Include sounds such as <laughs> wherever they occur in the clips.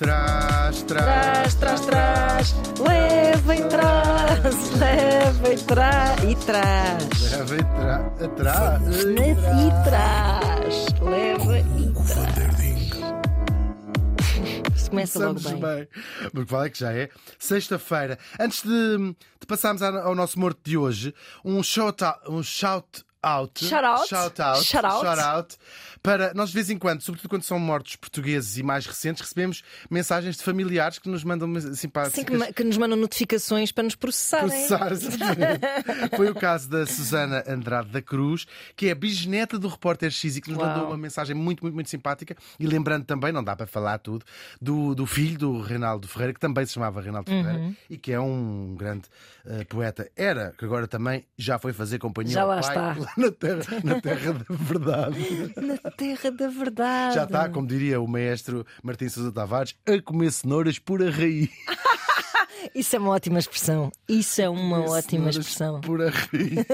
Traz, Traz, traz, traz, leva e traz, leva e e. Leva e tra... Atrás. Leva e traz, leva e. Isso começa logo bem. bem. Porque vale é que já é sexta-feira. Antes de, de passarmos ao nosso morto de hoje, um shout out. Um shout out. Shout out. Shout out. Shout out. shout out para nós de vez em quando, sobretudo quando são mortos portugueses e mais recentes, recebemos mensagens de familiares que nos mandam simpáticas. Assim que, que nos mandam notificações para nos processarem. processar. <laughs> Foi o caso da Susana Andrade da Cruz, que é bisneta do repórter X e que nos Uau. mandou uma mensagem muito, muito, muito simpática. E lembrando também, não dá para falar tudo, do, do filho do Reinaldo Ferreira, que também se chamava Reinaldo Uhum. Ferreira e que é um grande eh, poeta. Era, que agora também já foi fazer companhia Já ao lá pai está. <laughs> <laughs> na terra, na terra da verdade. Na terra da verdade. Já está, como diria o maestro Martim Sousa Tavares, a comer cenouras por a raiz. <laughs> Isso é uma ótima expressão. Isso é uma ótima expressão. Por a raiz.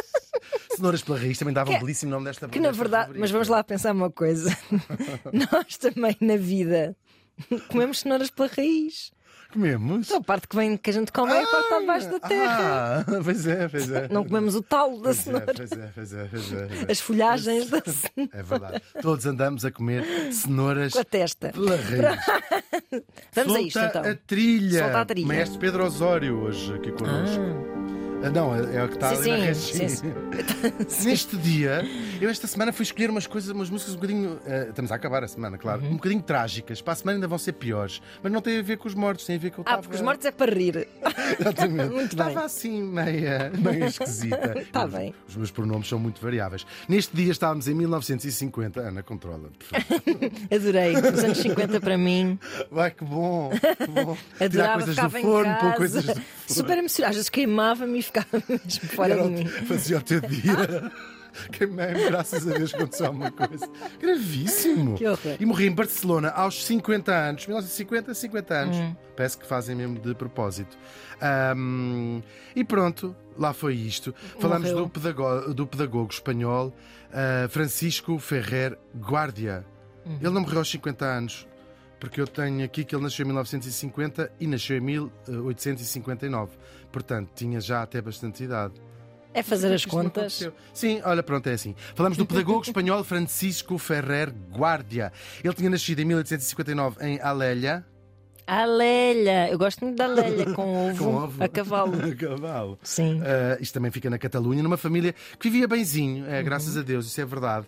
<laughs> Cenouras pela raiz também dava um belíssimo nome desta Que na verdade, rubrica. mas vamos lá pensar uma coisa. Nós também na vida comemos cenouras pela raiz. Comemos? Então, a parte que, vem, que a gente come é a parte debaixo da terra. Ah, <laughs> pois é, pois é. Não comemos o talo da Pois é, cenoura. pois é, pois é, pois é, pois é. As folhagens da <laughs> cenoura. É verdade. Todos andamos a comer cenouras Com a testa. pela raiz. <laughs> Vamos a Solta isto então. a trilha. Solta a trilha. Maestro Pedro Osório hoje aqui connosco. Ah, não, é é o que está Sim, ali na sim, restinha. sim, <laughs> Neste dia, eu esta semana fui escolher umas coisas, umas músicas um bocadinho. eh, estamos a acabar a semana, claro. Uhum. Um bocadinho trágicas. Para a semana ainda vão ser piores. Mas não tem a ver com os mortos, tem a ver com o Ah, porque os mortos é para rir. Exatamente. Muito bem. Estava assim meia, meia esquisita. <laughs> Está bem. Os meus pronomes são muito variáveis. Neste dia estávamos em 1950. Ana, controla. <laughs> Adorei. Os anos 50 para mim. Vai, que bom. Que bom. <laughs> Tirar Adorava, coisas do forno, pôr coisas do forno. Super emocionada. Às vezes queimava-me e ficava mesmo fora Era de mim. Fazia o teu dia. <laughs> Queimei-me, graças a Deus aconteceu alguma coisa. Gravíssimo. Que horror. E morri em Barcelona aos 50 anos. 1950, 50 anos. Hum. Parece que fazem mesmo de propósito. Ahm, e pronto, lá foi isto. Falamos do pedagogo, do pedagogo espanhol ah, Francisco Ferrer Guardia. Uhum. Ele não morreu aos 50 anos. Porque eu tenho aqui que ele nasceu em 1950 e nasceu em 1859. Portanto, tinha já até bastante idade. É fazer as contas. Sim, olha, pronto, é assim. Falamos do pedagogo espanhol Francisco Ferrer Guardia. Ele tinha nascido em 1859 em Alélia. A Lélia. Eu gosto muito da Lélia com <laughs> ovo, Com ovo. a cavalo. <laughs> A cavalo. Sim. Ah, isto também fica na Catalunha, numa família que vivia benzinho, é, graças a Deus, isso é verdade.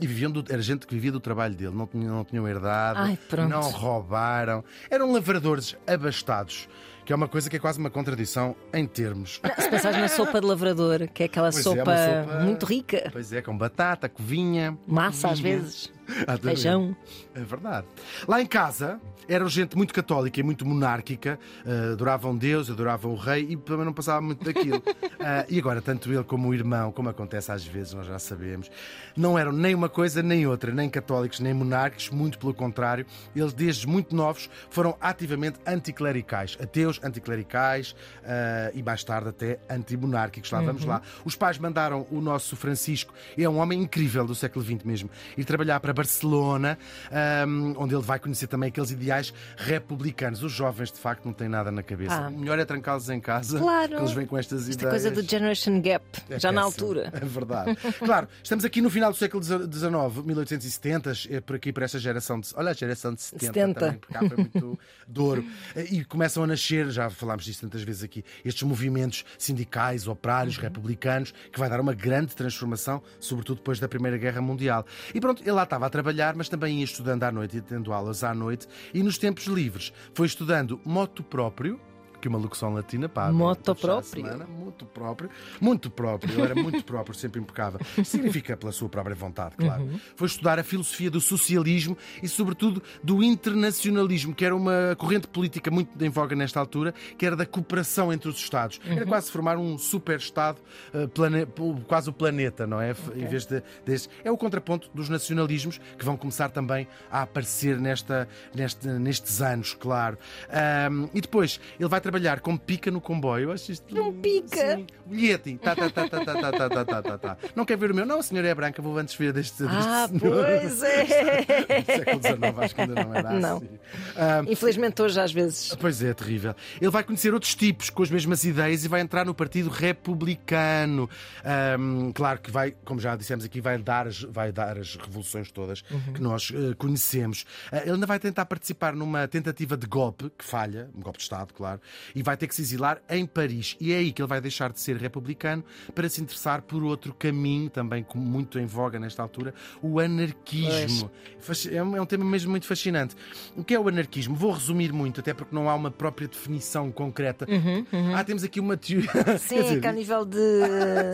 E viviam do- era gente que vivia do trabalho dele, não tinham, não tinham herdado, Ai, não roubaram, eram lavradores abastados, que é uma coisa que é quase uma contradição em termos. Se pensares na sopa de lavrador, que é aquela é, sopa, sopa- muito rica, Pois é, com batata, covinha, massa às vezes. Feijão. É verdade. Lá em casa eram gente muito católica e muito monárquica, eh, adoravam Deus, adoravam o rei e também não passava muito daquilo. <laughs> Ah, e agora, tanto ele como o irmão, como acontece às vezes, nós já sabemos, não eram nem uma coisa nem outra, nem católicos nem monárquicos, muito pelo contrário. Eles, desde muito novos, foram ativamente anticlericais, ateus anticlericais ah, e mais tarde até antimonárquicos. Lá vamos lá. Os pais mandaram o nosso Francisco, é um homem incrível do século XX mesmo, ir trabalhar para Barcelona, ahm, onde ele vai conhecer também aqueles ideais republicanos. Os jovens, de facto, não têm nada na cabeça. Ah. Melhor é trancá-los em casa, Claro. que eles vêm com estas Esta ideias. coisa do Generation Gap, É já na altura. É verdade. <laughs> Claro, estamos aqui no final do século XIX, 1870, é por aqui para esta geração de. Olha, a geração de 70, 70. também, porque cá foi muito <laughs> de ouro. E começam a nascer, já falámos disso tantas vezes aqui, estes movimentos sindicais, operários, Uhum. republicanos, que vai dar uma grande transformação, sobretudo depois da Primeira Guerra Mundial. E pronto, ele lá estava trabalhar, mas também ia estudando à noite e tendo aulas à noite, e nos tempos livres foi estudando moto próprio. Que uma locução latina, pá. Moto próprio. semana, muito próprio, muito próprio, ele era muito próprio, sempre impecável. Significa pela sua própria vontade, claro. Foi estudar a filosofia do socialismo e, sobretudo, do internacionalismo, que era uma corrente política muito em voga nesta altura, que era da cooperação entre os Estados. Era quase formar um super-Estado, eh, plane- quase o planeta, não é? Em vez de, deste- É o contraponto dos nacionalismos que vão começar também a aparecer nesta, neste- nestes anos, claro. Ahm, e depois, ele vai trabalhar trabalhar com pica no comboio. Eu acho isto. Não pica. Sim. O Yeti. Tá, tá, tá, tá, tá, tá, tá, tá, tá, tá, tá. Não quer ver o meu? Não, a senhora é branca, vou antes ver deste. deste Ah, senhor. pois <laughs> é. século XIX, acho que ainda não era Não. assim. Ah, Infelizmente hoje às vezes. Pois é, é terrível. Ele vai conhecer outros tipos com as mesmas ideias e vai entrar no Partido Republicano. Ahm, claro que vai, como já dissemos aqui, vai dar as, vai dar as revoluções todas Uhum. que nós eh, conhecemos. Ah, ele ainda vai tentar participar numa tentativa de golpe, que falha, um golpe de Estado, claro, e vai ter que se exilar em Paris. E é aí que ele vai deixar de ser republicano para se interessar por outro caminho, também muito em voga nesta altura, o anarquismo. É um, é um tema mesmo muito fascinante. O que é o anarquismo? Vou resumir muito, até porque não há uma própria definição concreta. Ah, temos aqui uma teoria. Uhum, Sim, <laughs> que a nível de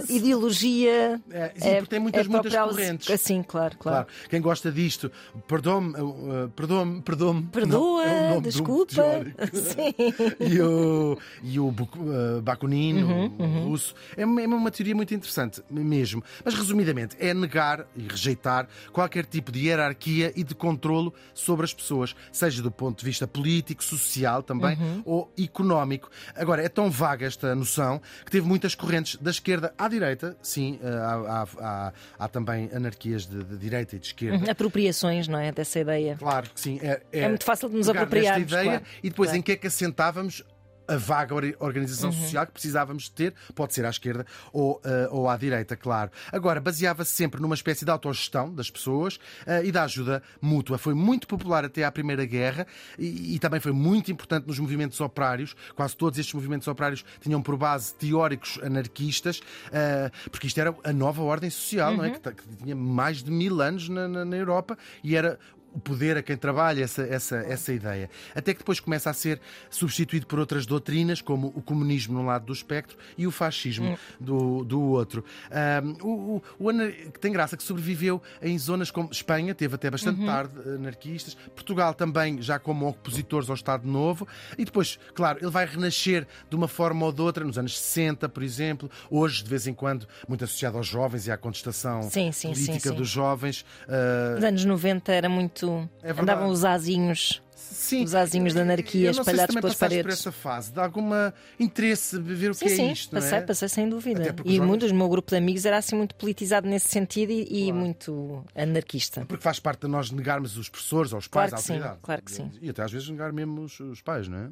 <laughs> ideologia. É, sim, porque tem muitas, muitas própria aus- correntes. Assim, claro, claro. Claro, quem gosta disto, perdoa-me, uh, perdoa-me, perdoa-me. Perdoa, Não, é desculpa. <laughs> Sim. e o, e o uh, Bakunino, Uhum, o russo. É uma, é uma teoria muito interessante, mesmo. Mas, resumidamente, é negar e rejeitar qualquer tipo de hierarquia e de controlo sobre as pessoas, seja do ponto de vista político, social também, Uhum. ou económico. Agora, é tão vaga esta noção que teve muitas correntes da esquerda à direita, sim, uh, há, há- há- há também anarquias de, de direita e de esquerda. Apropriações, não é? Dessa ideia. Claro que sim. É, É muito fácil de nos apropriarmos, ideia claro. e depois Claro. em que é que assentávamos a vaga or- organização Uhum. social que precisávamos de ter, pode ser à esquerda ou, eh, ou à direita, claro. Agora, baseava-se sempre numa espécie de autogestão das pessoas eh, e da ajuda mútua. Foi muito popular até à Primeira Guerra e, e também foi muito importante nos movimentos operários. Quase todos estes movimentos operários tinham por base teóricos anarquistas, eh, porque isto era a nova ordem social, não é? Que, ta- que tinha mais de mil anos na, na- na Europa e era o poder a quem trabalha essa, essa, essa ideia. Até que depois começa a ser substituído por outras doutrinas, como o comunismo num lado do espectro e o fascismo do, do outro. Ahm, o, o, o que tem graça que sobreviveu em zonas como Espanha, teve até bastante tarde anarquistas, Portugal também já como opositores ao Estado Novo, e depois, claro, ele vai renascer de uma forma ou de outra, nos anos 60, por exemplo, hoje, de vez em quando, muito associado aos jovens e à contestação Sim, sim, política sim. dos jovens. Ah, Nos anos 90 era muito. É Andavam os asinhos Sim. Os azinhos da anarquia se espalhados pelas paredes. por essa fase, de alguma interesse de ver o Sim, que é sim, isto, não passei, é? passei sem dúvida. E jovens- muitos, o meu grupo de amigos era assim muito politizado nesse sentido e, e muito anarquista. Porque faz parte de nós negarmos os professores ou os Claro pais que à sim, autoridade. claro que sim. E até às vezes negar mesmo os, os pais, não é?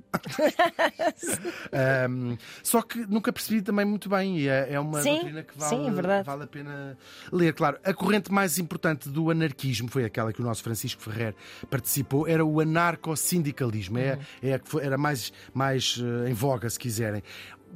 <laughs> Ahm, só que nunca percebi também muito bem e é, é uma Sim, doutrina que vale, sim, é vale a pena ler. Claro, a corrente mais importante do anarquismo foi aquela que o nosso Francisco Ferrer participou, era o anarcossindicalismo. É, é era mais, mais eh, em voga, se quiserem.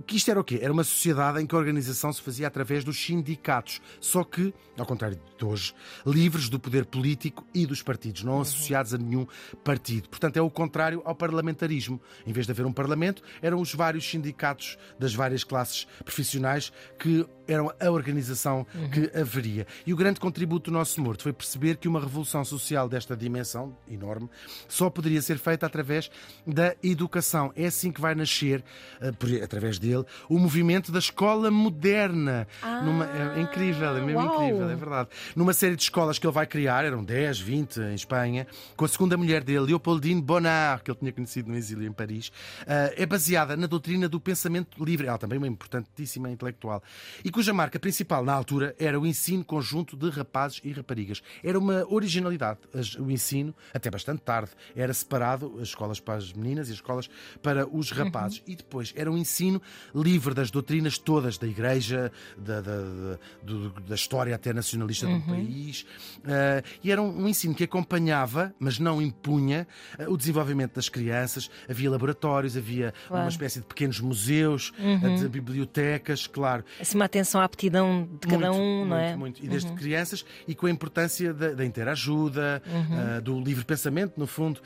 Que isto era o quê? Era uma sociedade em que a organização se fazia através dos sindicatos, só que, ao contrário de hoje, livres do poder político e dos partidos, não associados a nenhum partido. Portanto, é o contrário ao parlamentarismo. Em vez de haver um parlamento, eram os vários sindicatos das várias classes profissionais que eram a organização que haveria. E o grande contributo do nosso morto foi perceber que uma revolução social desta dimensão, enorme, só poderia ser feita através da educação. É assim que vai nascer, eh, através dele, o movimento da escola moderna. Numa- é, é incrível, é mesmo uau! incrível, é verdade. Numa série de escolas que ele vai criar, eram 10, 20 em Espanha, com a segunda mulher dele, Leopoldine Bonnard, que ele tinha conhecido no exílio em Paris, eh, é baseada na doutrina do pensamento livre. Ela também é uma importantíssima intelectual. E cuja marca principal na altura era o ensino conjunto de rapazes e raparigas. Era uma originalidade. O ensino, até bastante tarde, era separado, as escolas para as meninas e as escolas para os rapazes. E depois era um ensino livre das doutrinas todas da Igreja, da, da, da- da história até nacionalista do país. Eh, e era um, um ensino que acompanhava, mas não impunha, eh, o desenvolvimento das crianças. Havia laboratórios, havia Claro. uma espécie de pequenos museus, eh, de bibliotecas, claro. Assim, uma atenção à aptidão de cada Muito, um, muito, não é? Muito. E desde crianças e com a importância da, da interajuda, ah, do livre pensamento, no fundo,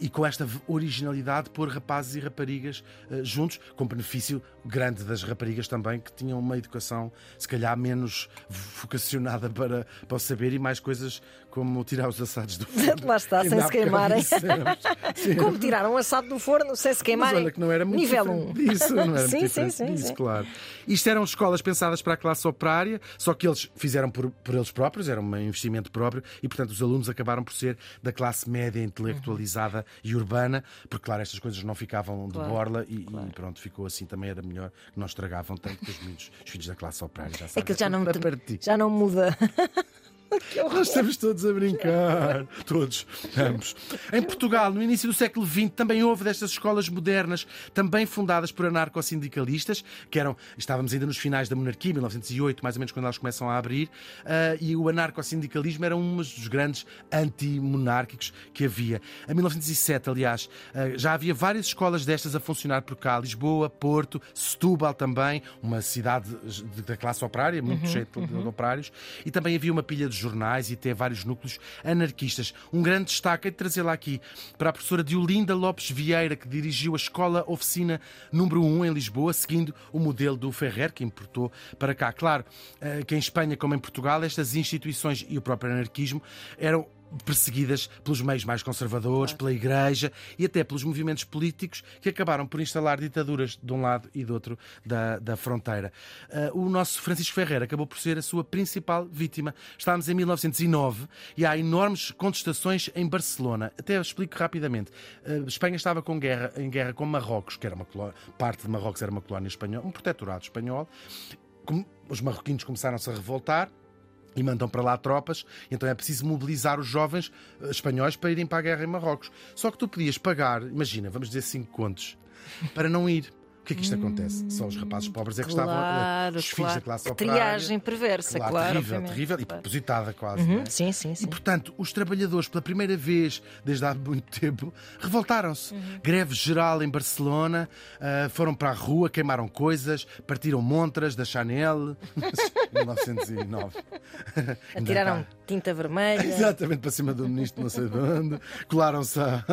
e com esta originalidade pôr rapazes e raparigas juntos, com benefício grande das raparigas também, que tinham uma educação, se calhar, menos vocacionada para, para o saber e mais coisas como tirar os assados do forno. <laughs> Lá está, sem se queimarem. <laughs> Como tirar um assado do forno sem se Mas queimarem. olha que não era muito Nível diferente 1. disso, não era sim, <laughs> muito sim, sim, disso, sim. claro. Isto eram escolas pensadas para a classe operária, só que eles fizeram por, por eles próprios, era um investimento próprio, e portanto os alunos acabaram por ser da classe média intelectualizada e urbana, porque claro, estas coisas não ficavam de Claro, borla e, e pronto, ficou assim também era melhor, que não estragavam tanto que os, miúdos, os filhos da classe operária já sabem. É que já não, para partir. já não muda. Nós estamos todos a brincar. Todos, ambos. Em Portugal, no início do século XX, também houve destas escolas modernas, também fundadas por anarcossindicalistas, que eram, estávamos ainda nos finais da monarquia, 1908, mais ou menos quando elas começam a abrir, ah, e o anarcossindicalismo era um dos grandes antimonárquicos que havia. Em 1907, aliás, ah, já havia várias escolas destas a funcionar por cá, Lisboa, Porto, Setúbal também, uma cidade de- da classe operária, muito cheia de, de operários, e também havia uma pilha de jornais e até vários núcleos anarquistas. Um grande destaque é de trazê-la aqui para a professora Diolinda Lopes Vieira, que dirigiu a Escola Oficina número 1 em Lisboa, seguindo o modelo do Ferrer, que importou para cá. Claro eh, que em Espanha, como em Portugal, estas instituições e o próprio anarquismo eram perseguidas pelos meios mais conservadores, pela Igreja e até pelos movimentos políticos que acabaram por instalar ditaduras de um lado e do outro da, da fronteira. Ah, o nosso Francisco Ferreira acabou por ser a sua principal vítima. Estávamos em 1909 e há enormes contestações em Barcelona. Até explico rapidamente. Ah, Espanha estava com guerra, em guerra com Marrocos, que era uma coló- parte de Marrocos era uma colónia espanhola, um protetorado espanhol. Como os marroquinos começaram-se a revoltar, e mandam para lá tropas, então é preciso mobilizar os jovens eh, espanhóis para irem para a guerra em Marrocos. Só que tu podias pagar, imagina, vamos dizer 5 contos, para não ir. O que é que isto acontece? Só os rapazes pobres é que estavam. eh, Claro, os filhos claro. da classe operária. triagem perversa, claro. terrível, obviamente. terrível e Claro. propositada quase. Uhum, é? Sim, sim, sim. E, portanto, os trabalhadores, pela primeira vez desde há muito tempo, revoltaram-se. Uhum. Greve geral em Barcelona, ah, foram para a rua, queimaram coisas, partiram montras da Chanel. <laughs> 1909. Ainda <laughs> Atiraram tinta vermelha. Exatamente para cima do ministro, não sei de onde. Colaram-se a,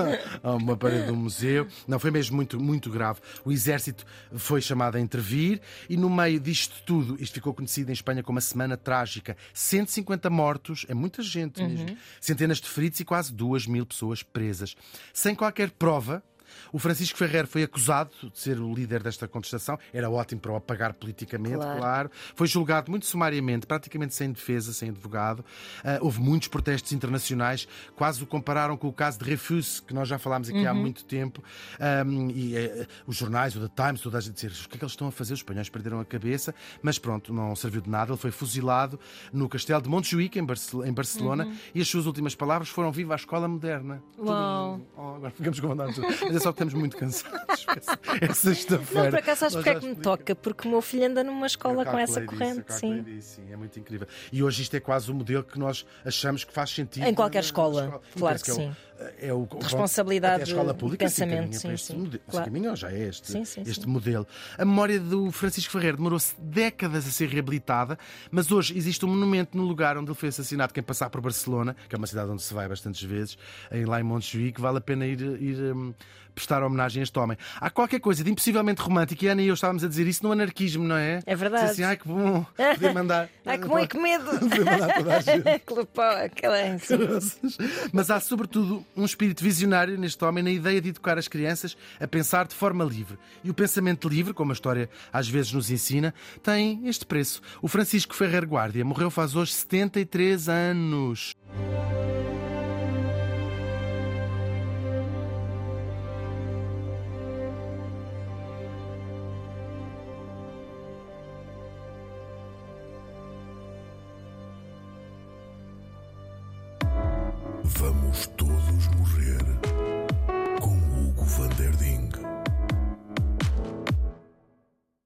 a uma parede do museu. Não, foi mesmo muito, muito grave. O exército foi chamado a intervir e, no meio disto tudo, isto ficou conhecido em Espanha como a Semana Trágica. 150 mortos, é muita gente mesmo. Centenas de feridos e quase 2 mil pessoas presas. Sem qualquer prova. O Francisco Ferrer foi acusado de ser o líder desta contestação. Era ótimo para o apagar politicamente, Claro. claro. Foi julgado muito sumariamente, praticamente sem defesa, sem advogado. Ah, houve muitos protestos internacionais, quase o compararam com o caso de Refus, que nós já falámos aqui há muito tempo. Ahm, e eh, os jornais, o The Times, toda a gente dizer o que é que eles estão a fazer? Os espanhóis perderam a cabeça, mas pronto, não serviu de nada. Ele foi fuzilado no castelo de Montjuic, em, Barcel- em Barcelona, e as suas últimas palavras foram: Viva a escola moderna. Uau. Tudo- Oh, agora ficamos com vontade de <laughs> é só que estamos muito cansados. <laughs> É sexta-feira. Não, por acaso sabes porque é que me toca? Porque o meu filho anda numa escola com essa corrente, disso, sim. disso, sim. É muito incrível. E hoje isto é quase o modelo que nós achamos que faz sentido. Em qualquer na- na escola, claro parece que é o- sim. É o, Responsabilidade até a escola pública se pensamento, encaminha sim, modelo. Se Claro. encaminhou, já é este, Sim, sim, este modelo. A memória do Francisco Ferreira demorou-se décadas a ser reabilitada, mas hoje existe um monumento no lugar onde ele foi assassinado. Quem passar por Barcelona, que é uma cidade onde se vai bastantes vezes, em, lá em Montjuic, vale a pena ir, ir hum, prestar homenagem a este homem. Há qualquer coisa de impossivelmente romântico, e Ana e eu estávamos a dizer isso no anarquismo, não é? É verdade. Dizer assim, ai que bom, poder mandar. <laughs> Ai, que bom e que medo! <laughs> Poder mandar toda a <laughs> gente. Aquela. Mas há, sobretudo, um espírito visionário neste homem na ideia de educar as crianças a pensar de forma livre. E o pensamento livre, como a história às vezes nos ensina, tem este preço. O Francisco Ferrer Guardia morreu faz hoje 73 anos.